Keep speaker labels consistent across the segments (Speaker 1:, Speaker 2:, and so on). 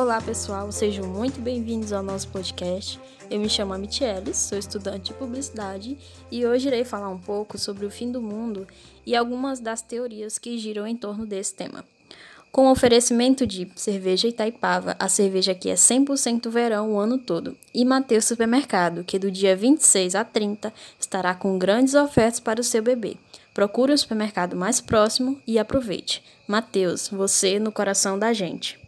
Speaker 1: Olá pessoal, sejam muito bem-vindos ao nosso podcast. Eu me chamo Michelis, sou estudante de publicidade e hoje irei falar um pouco sobre o fim do mundo e algumas das teorias que giram em torno desse tema. Com o oferecimento de cerveja Itaipava, a cerveja aqui é 100% verão o ano todo, e Mateus Supermercado, que do dia 26 a 30 estará com grandes ofertas para o seu bebê. Procure o supermercado mais próximo e aproveite. Mateus, você no coração da gente.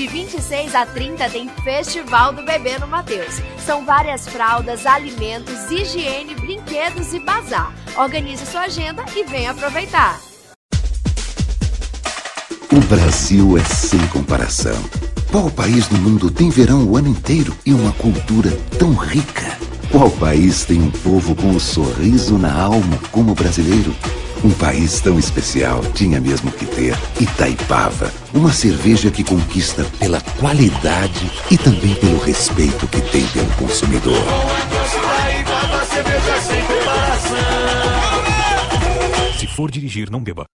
Speaker 2: De 26 a 30 tem Festival do Bebê no Mateus. São várias fraldas, alimentos, higiene, brinquedos e bazar. Organize sua agenda e venha aproveitar.
Speaker 3: O Brasil é sem comparação. Qual país do mundo tem verão o ano inteiro e uma cultura tão rica? Qual país tem um povo com um sorriso na alma como o brasileiro? Um país tão especial tinha mesmo que ter Itaipava, uma cerveja que conquista pela qualidade e também pelo respeito que tem pelo consumidor.
Speaker 4: Se for dirigir, não beba.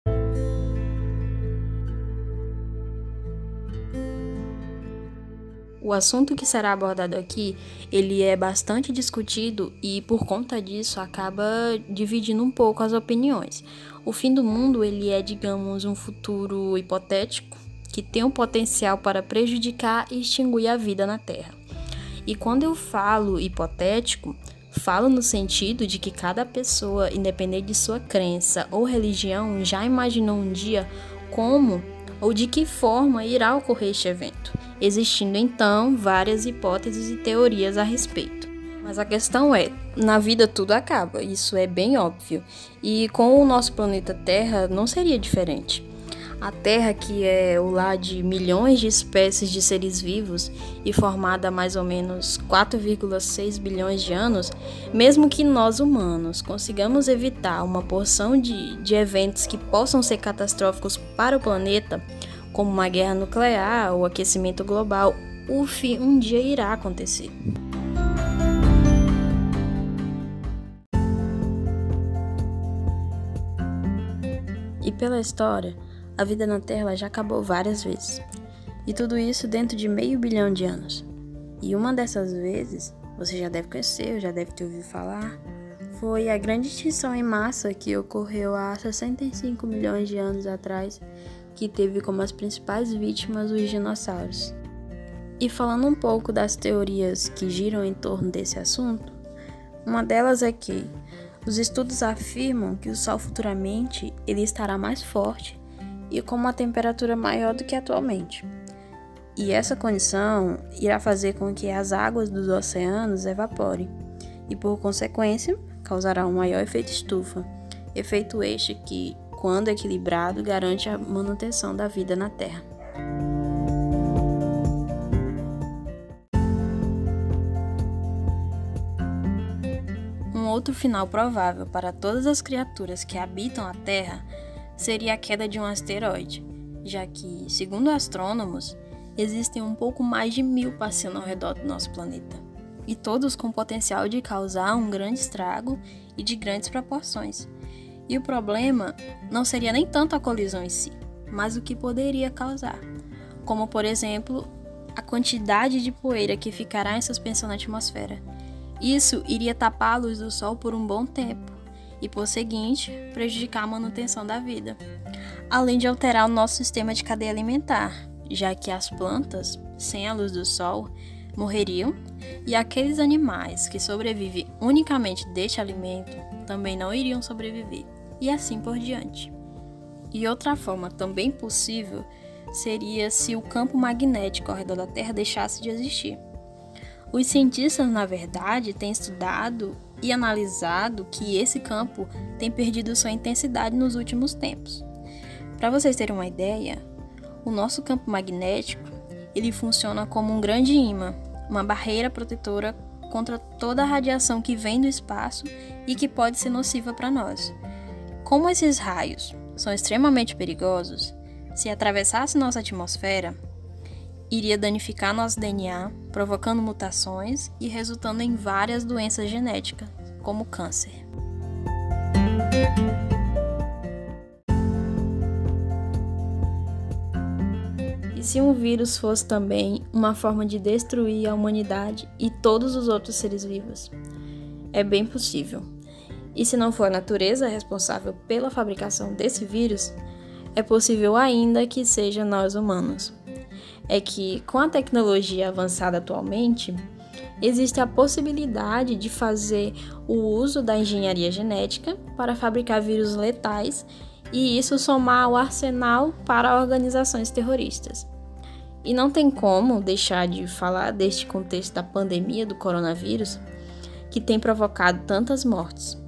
Speaker 1: O assunto que será abordado aqui, ele é bastante discutido e por conta disso acaba dividindo um pouco as opiniões. O fim do mundo, ele é, digamos, um futuro hipotético que tem o potencial para prejudicar e extinguir a vida na Terra. E quando eu falo hipotético, falo no sentido de que cada pessoa, independente de sua crença ou religião, já imaginou um dia como ou de que forma irá ocorrer este evento existindo então várias hipóteses e teorias a respeito. Mas a questão é, na vida tudo acaba, isso é bem óbvio. E com o nosso planeta Terra não seria diferente. A Terra, que é o lar de milhões de espécies de seres vivos e formada há mais ou menos 4,6 bilhões de anos, mesmo que nós humanos consigamos evitar uma porção de, de eventos que possam ser catastróficos para o planeta, como uma guerra nuclear ou aquecimento global, o fim um dia irá acontecer. E pela história, a vida na Terra já acabou várias vezes. E tudo isso dentro de meio bilhão de anos. E uma dessas vezes, você já deve conhecer, já deve ter ouvido falar, foi a grande extinção em massa que ocorreu há 65 milhões de anos atrás que teve como as principais vítimas os dinossauros. E falando um pouco das teorias que giram em torno desse assunto, uma delas é que os estudos afirmam que o Sol futuramente ele estará mais forte e com uma temperatura maior do que atualmente. E essa condição irá fazer com que as águas dos oceanos evaporem e, por consequência, causará um maior efeito estufa. Efeito este que quando equilibrado, garante a manutenção da vida na Terra. Um outro final provável para todas as criaturas que habitam a Terra seria a queda de um asteroide, já que, segundo astrônomos, existem um pouco mais de mil passeando ao redor do nosso planeta, e todos com potencial de causar um grande estrago e de grandes proporções. E o problema não seria nem tanto a colisão em si, mas o que poderia causar, como por exemplo a quantidade de poeira que ficará em suspensão na atmosfera. Isso iria tapar a luz do Sol por um bom tempo e, por seguinte, prejudicar a manutenção da vida, além de alterar o nosso sistema de cadeia alimentar, já que as plantas, sem a luz do Sol, morreriam e aqueles animais que sobrevivem unicamente deste alimento também não iriam sobreviver e assim por diante. E outra forma também possível seria se o campo magnético ao redor da Terra deixasse de existir. Os cientistas, na verdade, têm estudado e analisado que esse campo tem perdido sua intensidade nos últimos tempos. Para vocês terem uma ideia, o nosso campo magnético ele funciona como um grande imã, uma barreira protetora contra toda a radiação que vem do espaço e que pode ser nociva para nós. Como esses raios são extremamente perigosos, se atravessasse nossa atmosfera, iria danificar nosso DNA, provocando mutações e resultando em várias doenças genéticas, como câncer. se um vírus fosse também uma forma de destruir a humanidade e todos os outros seres vivos? É bem possível. E se não for a natureza responsável pela fabricação desse vírus, é possível ainda que seja nós humanos. É que, com a tecnologia avançada atualmente, existe a possibilidade de fazer o uso da engenharia genética para fabricar vírus letais e isso somar ao arsenal para organizações terroristas. E não tem como deixar de falar deste contexto da pandemia do coronavírus, que tem provocado tantas mortes.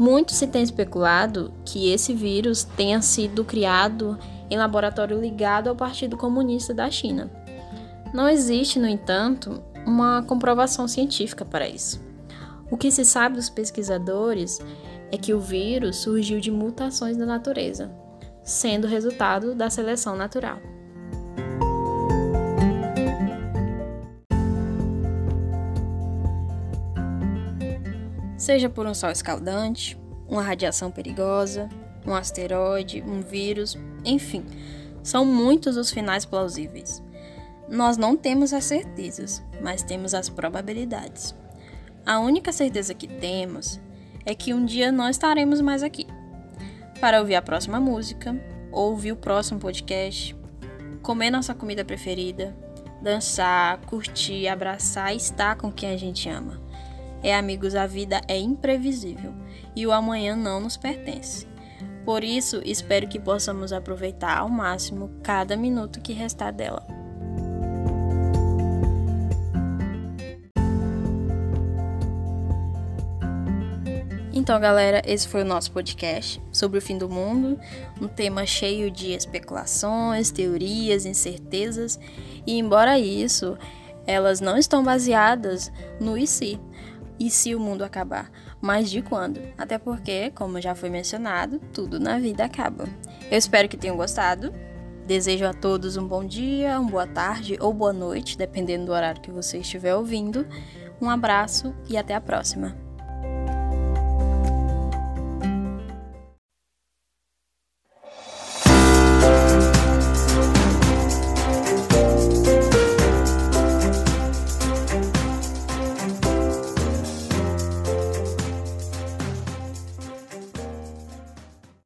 Speaker 1: Muito se tem especulado que esse vírus tenha sido criado em laboratório ligado ao Partido Comunista da China. Não existe, no entanto, uma comprovação científica para isso. O que se sabe dos pesquisadores é que o vírus surgiu de mutações da natureza, sendo resultado da seleção natural. Seja por um sol escaldante, uma radiação perigosa, um asteroide, um vírus, enfim, são muitos os finais plausíveis. Nós não temos as certezas, mas temos as probabilidades. A única certeza que temos é que um dia nós estaremos mais aqui para ouvir a próxima música, ouvir o próximo podcast, comer nossa comida preferida, dançar, curtir, abraçar e estar com quem a gente ama. É, amigos, a vida é imprevisível e o amanhã não nos pertence. Por isso, espero que possamos aproveitar ao máximo cada minuto que restar dela. Então, galera, esse foi o nosso podcast sobre o fim do mundo, um tema cheio de especulações, teorias, incertezas, e embora isso, elas não estão baseadas no e se, e se o mundo acabar, mas de quando. Até porque, como já foi mencionado, tudo na vida acaba. Eu espero que tenham gostado. Desejo a todos um bom dia, uma boa tarde ou boa noite, dependendo do horário que você estiver ouvindo. Um abraço e até a próxima.